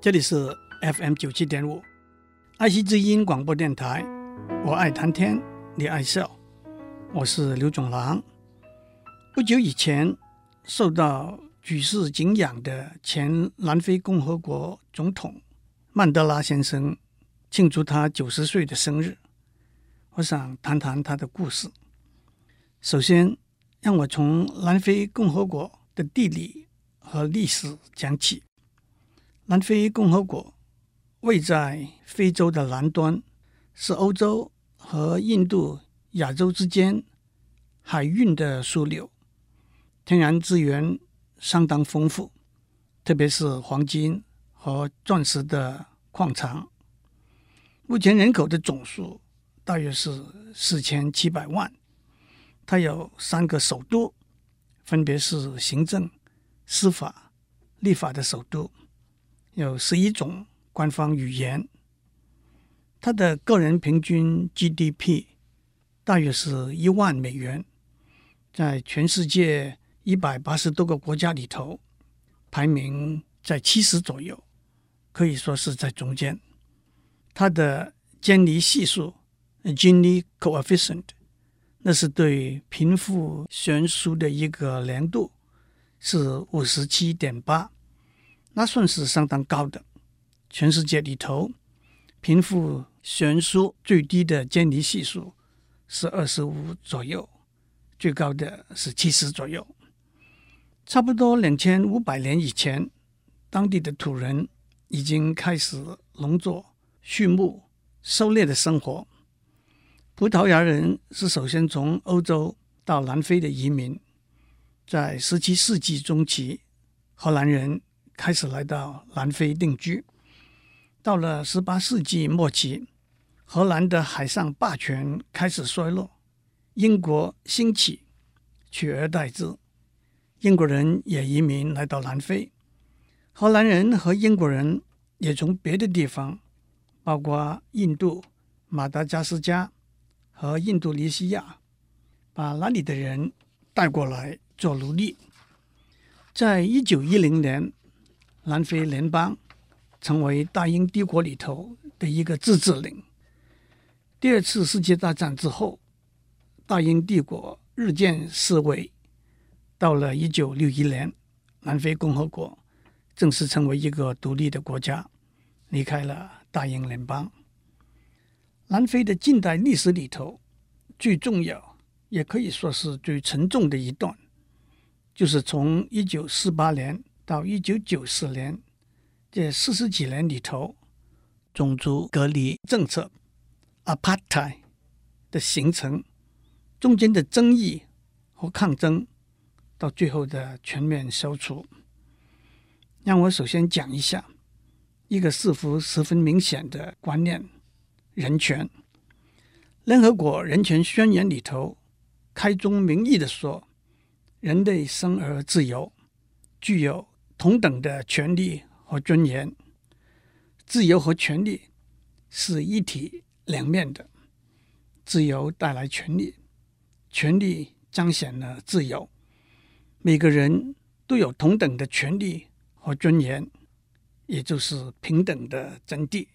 这里是 FM 九七点五，爱惜之音广播电台。我爱谈天，你爱笑，我是刘总郎。不久以前，受到举世敬仰的前南非共和国总统曼德拉先生庆祝他九十岁的生日，我想谈谈他的故事。首先，让我从南非共和国的地理和历史讲起。南非共和国位在非洲的南端，是欧洲和印度、亚洲之间海运的枢纽，天然资源相当丰富，特别是黄金和钻石的矿藏。目前人口的总数大约是四千七百万。它有三个首都，分别是行政、司法、立法的首都。有十一种官方语言，他的个人平均 GDP 大约是一万美元，在全世界一百八十多个国家里头，排名在七十左右，可以说是在中间。他的坚尼系数 Gini coefficient，那是对贫富悬殊的一个量度，是五十七点八。那算是相当高的，全世界里头，贫富悬殊最低的坚尼系数是二十五左右，最高的是七十左右。差不多两千五百年以前，当地的土人已经开始农作、畜牧、狩猎的生活。葡萄牙人是首先从欧洲到南非的移民，在十七世纪中期，荷兰人。开始来到南非定居，到了十八世纪末期，荷兰的海上霸权开始衰落，英国兴起，取而代之，英国人也移民来到南非，荷兰人和英国人也从别的地方，包括印度、马达加斯加和印度尼西亚，把那里的人带过来做奴隶，在一九一零年。南非联邦成为大英帝国里头的一个自治领。第二次世界大战之后，大英帝国日渐式微。到了一九六一年，南非共和国正式成为一个独立的国家，离开了大英联邦。南非的近代历史里头，最重要也可以说是最沉重的一段，就是从一九四八年。到一九九四年，这四十几年里头，种族隔离政策 （Apartheid） 的形成，中间的争议和抗争，到最后的全面消除。让我首先讲一下一个似乎十分明显的观念：人权。联合国人权宣言里头开宗明义地说，人类生而自由，具有。同等的权利和尊严，自由和权利是一体两面的。自由带来权利，权利彰显了自由。每个人都有同等的权利和尊严，也就是平等的真谛。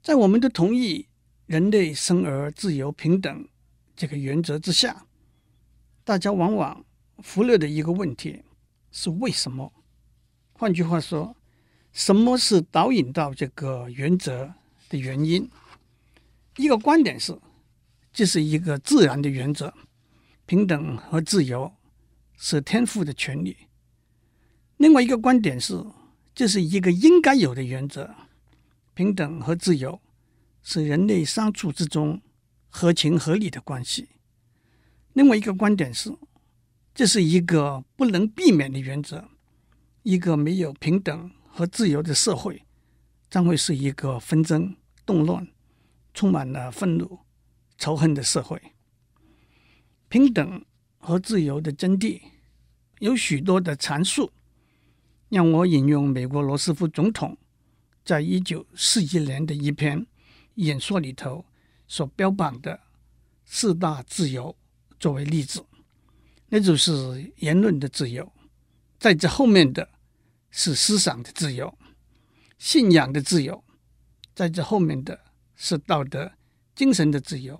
在我们都同意人类生而自由平等这个原则之下，大家往往忽略的一个问题。是为什么？换句话说，什么是导引到这个原则的原因？一个观点是，这是一个自然的原则，平等和自由是天赋的权利。另外一个观点是，这是一个应该有的原则，平等和自由是人类相处之中合情合理的关系。另外一个观点是。这是一个不能避免的原则。一个没有平等和自由的社会，将会是一个纷争、动乱、充满了愤怒、仇恨的社会。平等和自由的真谛有许多的阐述，让我引用美国罗斯福总统在一九四一年的一篇演说里头所标榜的四大自由作为例子。那就是言论的自由，在这后面的是思想的自由。信仰的自由，在这后面的是道德、精神的自由；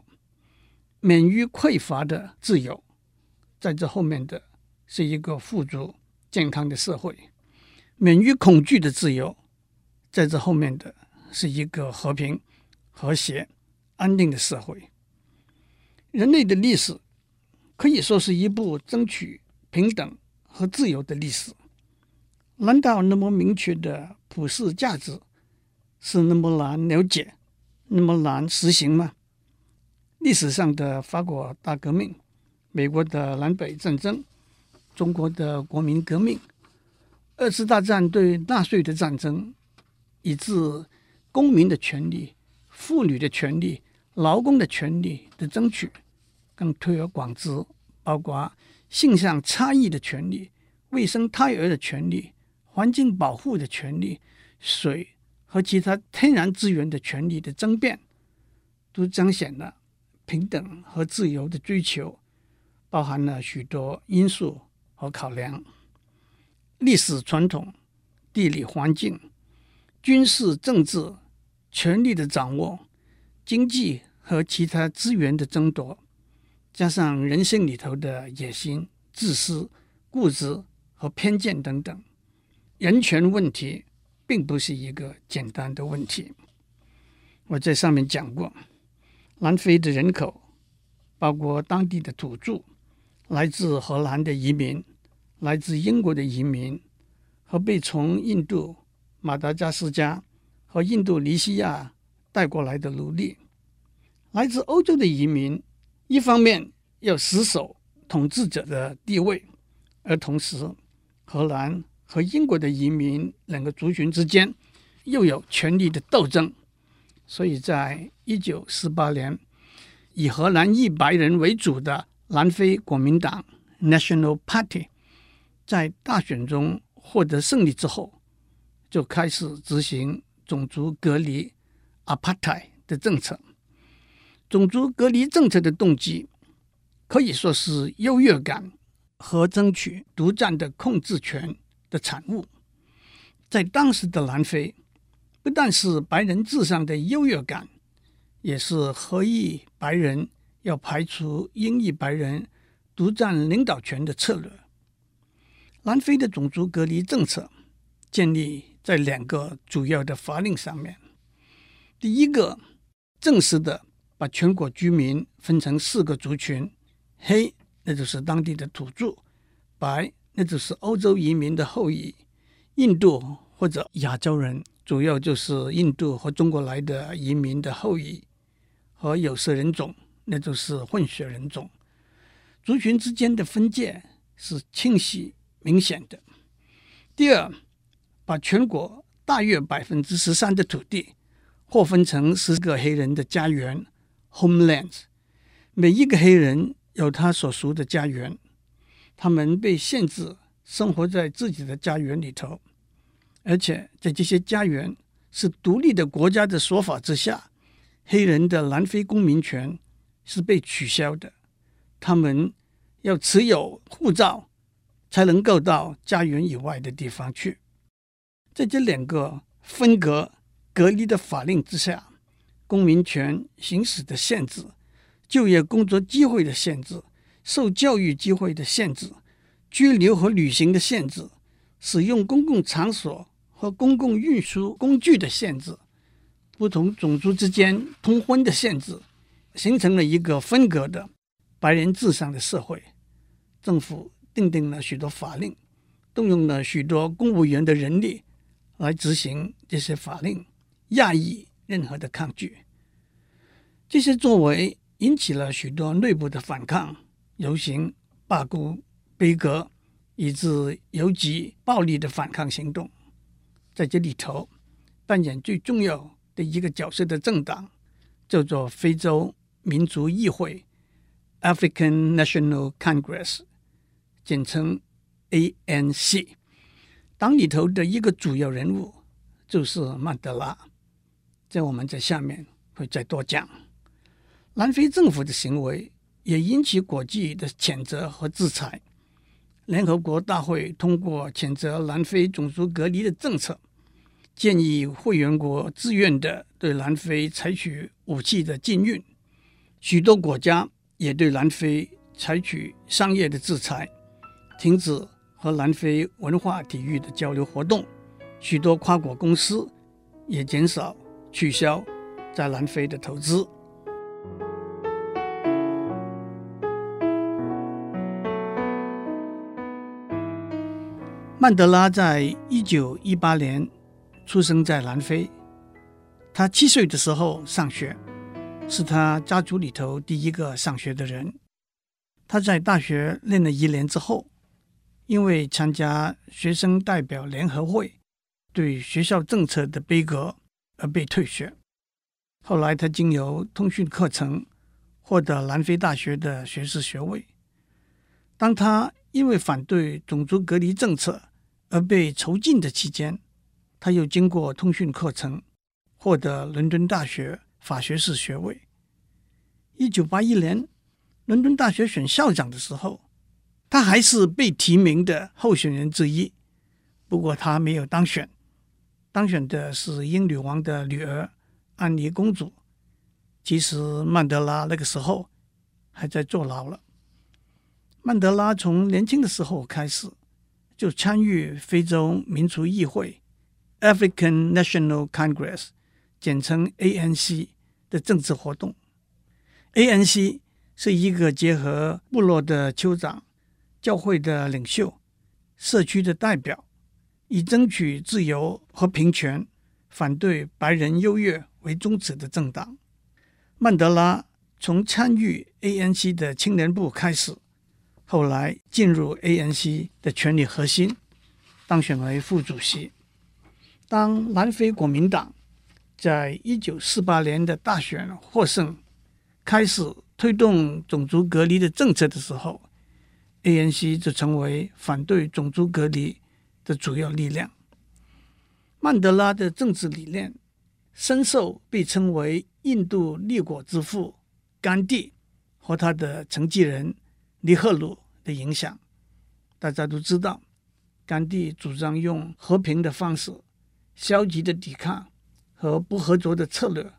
免于匮乏的自由，在这后面的是一个富足、健康的社会；免于恐惧的自由，在这后面的是一个和平、和谐、安定的社会。人类的历史可以说是一部争取平等和自由的历史。难道那么明确的普世价值是那么难了解、那么难实行吗？历史上的法国大革命、美国的南北战争、中国的国民革命、二次大战对纳粹的战争，以致公民的权利、妇女的权利、劳工的权利的争取，更推而广之，包括性向差异的权利、未生胎儿的权利。环境保护的权利、水和其他天然资源的权利的争辩，都彰显了平等和自由的追求，包含了许多因素和考量：历史传统、地理环境、军事政治、权力的掌握、经济和其他资源的争夺，加上人性里头的野心、自私、固执和偏见等等。人权问题并不是一个简单的问题。我在上面讲过，南非的人口包括当地的土著、来自荷兰的移民、来自英国的移民和被从印度、马达加斯加和印度尼西亚带过来的奴隶。来自欧洲的移民，一方面要死守统治者的地位，而同时，荷兰。和英国的移民两个族群之间又有权力的斗争，所以在一九四八年，以荷兰裔白人为主的南非国民党 （National Party） 在大选中获得胜利之后，就开始执行种族隔离 （Apartheid） 的政策。种族隔离政策的动机可以说是优越感和争取独占的控制权的产物，在当时的南非，不但是白人至上的优越感，也是荷裔白人要排除英裔白人独占领导权的策略。南非的种族隔离政策建立在两个主要的法令上面：第一个，正式的把全国居民分成四个族群，黑，那就是当地的土著，白。那就是欧洲移民的后裔，印度或者亚洲人，主要就是印度和中国来的移民的后裔，和有色人种，那就是混血人种。族群之间的分界是清晰明显的。第二，把全国大约百分之十三的土地划分成十个黑人的家园 （homelands），每一个黑人有他所属的家园。他们被限制生活在自己的家园里头，而且在这些家园是独立的国家的说法之下，黑人的南非公民权是被取消的。他们要持有护照才能够到家园以外的地方去。在这两个分隔隔离的法令之下，公民权行使的限制、就业工作机会的限制。受教育机会的限制、居留和旅行的限制、使用公共场所和公共运输工具的限制、不同种族之间通婚的限制，形成了一个分隔的白人至上的社会。政府订定了许多法令，动用了许多公务员的人力来执行这些法令，亚裔任何的抗拒。这些作为引起了许多内部的反抗。游行、罢工、杯葛，以致游击暴力的反抗行动，在这里头扮演最重要的一个角色的政党，叫做非洲民族议会 （African National Congress），简称 ANC。党里头的一个主要人物就是曼德拉，在我们在下面会再多讲。南非政府的行为。也引起国际的谴责和制裁。联合国大会通过谴责南非种族隔离的政策，建议会员国自愿地对南非采取武器的禁运，许多国家也对南非采取商业的制裁，停止和南非文化体育的交流活动，许多跨国公司也减少取消在南非的投资。曼德拉在一九一八年出生在南非。他七岁的时候上学，是他家族里头第一个上学的人。他在大学念了一年之后，因为参加学生代表联合会对学校政策的逼格而被退学。后来，他经由通讯课程获得南非大学的学士学位。当他因为反对种族隔离政策，而被囚禁的期间，他又经过通讯课程，获得伦敦大学法学士学位。一九八一年，伦敦大学选校长的时候，他还是被提名的候选人之一。不过他没有当选，当选的是英女王的女儿安妮公主。其实曼德拉那个时候还在坐牢了。曼德拉从年轻的时候开始。就参与非洲民族议会 （African National Congress，简称 ANC） 的政治活动。ANC 是一个结合部落的酋长、教会的领袖、社区的代表，以争取自由和平权、反对白人优越为宗旨的政党。曼德拉从参与 ANC 的青年部开始。后来进入 ANC 的权力核心，当选为副主席。当南非国民党在一九四八年的大选获胜，开始推动种族隔离的政策的时候，ANC 就成为反对种族隔离的主要力量。曼德拉的政治理念深受被称为印度立国之父甘地和他的承继人尼赫鲁的影响，大家都知道，甘地主张用和平的方式、消极的抵抗和不合作的策略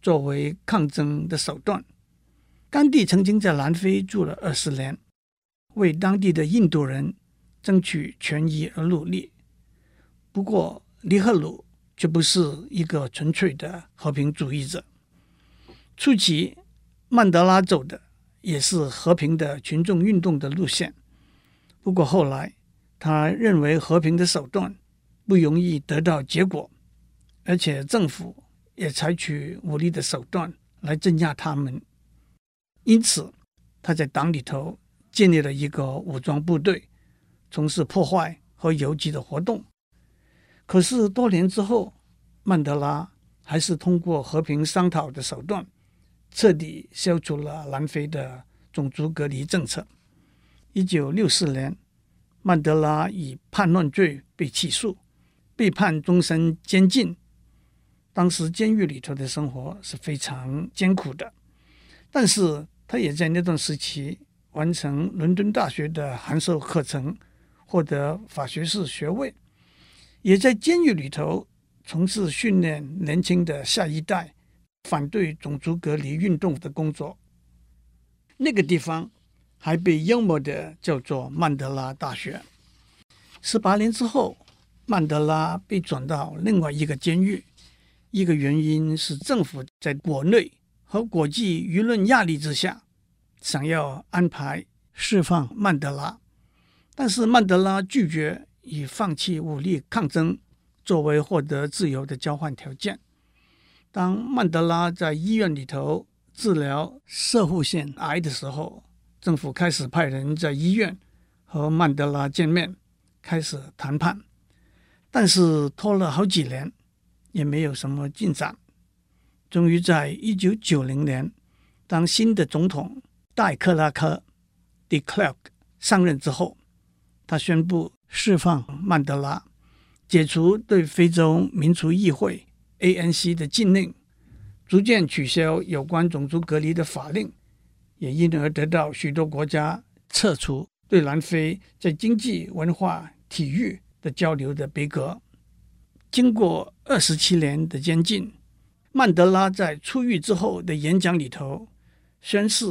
作为抗争的手段。甘地曾经在南非住了二十年，为当地的印度人争取权益而努力。不过，尼赫鲁却不是一个纯粹的和平主义者。初期，曼德拉走的。也是和平的群众运动的路线，不过后来他认为和平的手段不容易得到结果，而且政府也采取武力的手段来镇压他们，因此他在党里头建立了一个武装部队，从事破坏和游击的活动。可是多年之后，曼德拉还是通过和平商讨的手段。彻底消除了南非的种族隔离政策。一九六四年，曼德拉以叛乱罪被起诉，被判终身监禁。当时监狱里头的生活是非常艰苦的，但是他也在那段时期完成伦敦大学的函授课程，获得法学士学位，也在监狱里头从事训练年轻的下一代。反对种族隔离运动的工作，那个地方还被幽默的叫做曼德拉大学。十八年之后，曼德拉被转到另外一个监狱，一个原因是政府在国内和国际舆论压力之下，想要安排释放曼德拉，但是曼德拉拒绝以放弃武力抗争作为获得自由的交换条件。当曼德拉在医院里头治疗射护腺癌的时候，政府开始派人在医院和曼德拉见面，开始谈判，但是拖了好几年，也没有什么进展。终于在一九九零年，当新的总统戴克拉克 （De Klerk） 上任之后，他宣布释放曼德拉，解除对非洲民族议会。ANC 的禁令，逐渐取消有关种族隔离的法令，也因而得到许多国家撤除对南非在经济、文化、体育的交流的杯葛。经过二十七年的监禁，曼德拉在出狱之后的演讲里头宣誓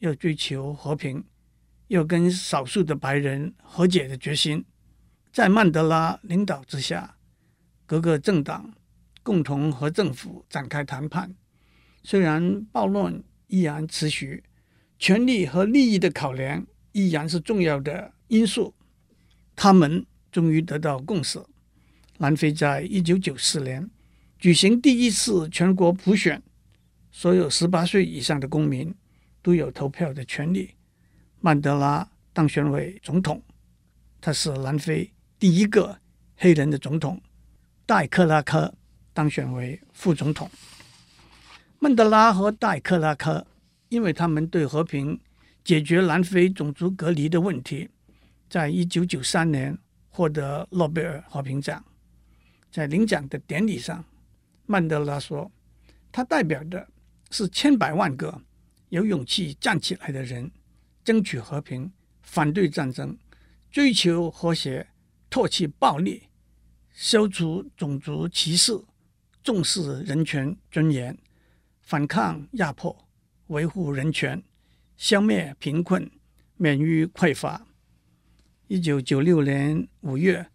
要追求和平，要跟少数的白人和解的决心。在曼德拉领导之下，各个政党共同和政府展开谈判。虽然暴乱依然持续，权力和利益的考量依然是重要的因素。他们终于得到共识。南非在一九九四年举行第一次全国普选，所有十八岁以上的公民都有投票的权利。曼德拉当选为总统，他是南非第一个黑人的总统。戴克拉克当选为副总统。曼德拉和戴克拉克，因为他们对和平解决南非种族隔离的问题，在一九九三年获得诺贝尔和平奖。在领奖的典礼上，曼德拉说：“他代表的是千百万个有勇气站起来的人，争取和平，反对战争，追求和谐，唾弃暴力，消除种族歧视，重视人权尊严。”反抗压迫，维护人权，消灭贫困，免于匮乏。一九九六年五月，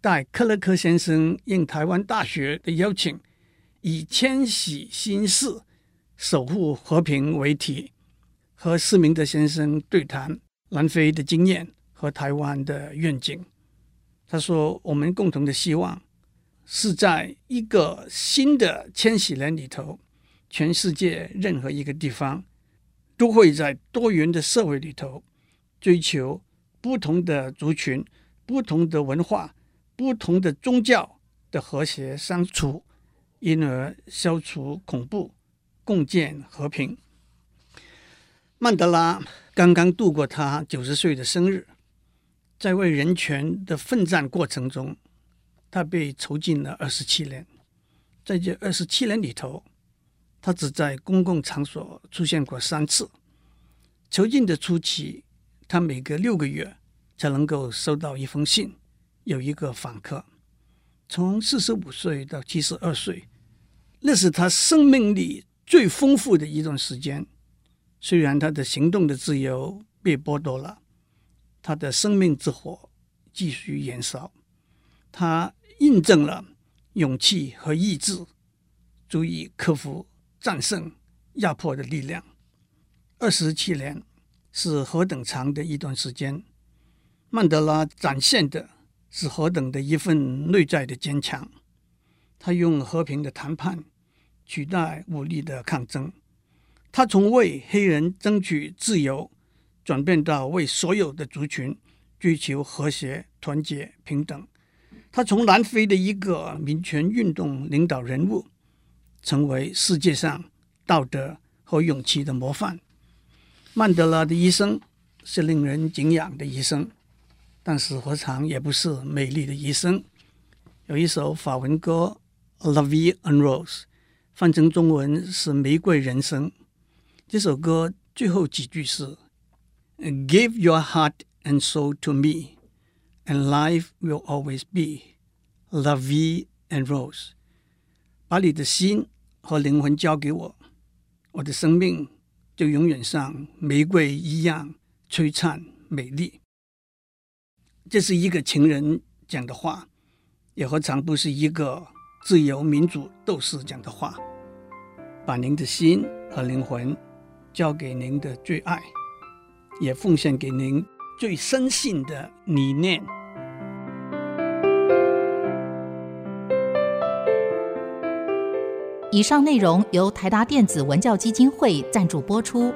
戴克勒克先生应台湾大学的邀请，以“迁徙新世，守护和平”为题，和施明德先生对谈南非的经验和台湾的愿景。他说：“我们共同的希望是在一个新的千禧年里头。”全世界任何一个地方都会在多元的社会里头追求不同的族群、不同的文化、不同的宗教的和谐相处，因而消除恐怖，共建和平。曼德拉刚刚度过他九十岁的生日，在为人权的奋战过程中，他被囚禁了二十七年，在这二十七年里头。他只在公共场所出现过三次。囚禁的初期，他每隔六个月才能够收到一封信，有一个访客。从四十五岁到七十二岁，那是他生命里最丰富的一段时间。虽然他的行动的自由被剥夺了，他的生命之火继续燃烧。他印证了勇气和意志足以克服。战胜压迫的力量。二十七年是何等长的一段时间，曼德拉展现的是何等的一份内在的坚强。他用和平的谈判取代武力的抗争，他从为黑人争取自由转变到为所有的族群追求和谐、团结、平等。他从南非的一个民权运动领导人物。成为世界上道德和勇气的模范。曼德拉的一生是令人敬仰的一生，但是何尝也不是美丽的一生？有一首法文歌《La Vie en Rose》，翻成中文是《玫瑰人生》。这首歌最后几句是：“Give your heart and soul to me, and life will always be La Vie and Rose。”把你的心。和灵魂交给我，我的生命就永远像玫瑰一样璀璨美丽。这是一个情人讲的话，也何尝不是一个自由民主斗士讲的话？把您的心和灵魂交给您的最爱，也奉献给您最深信的理念。以上内容由台达电子文教基金会赞助播出。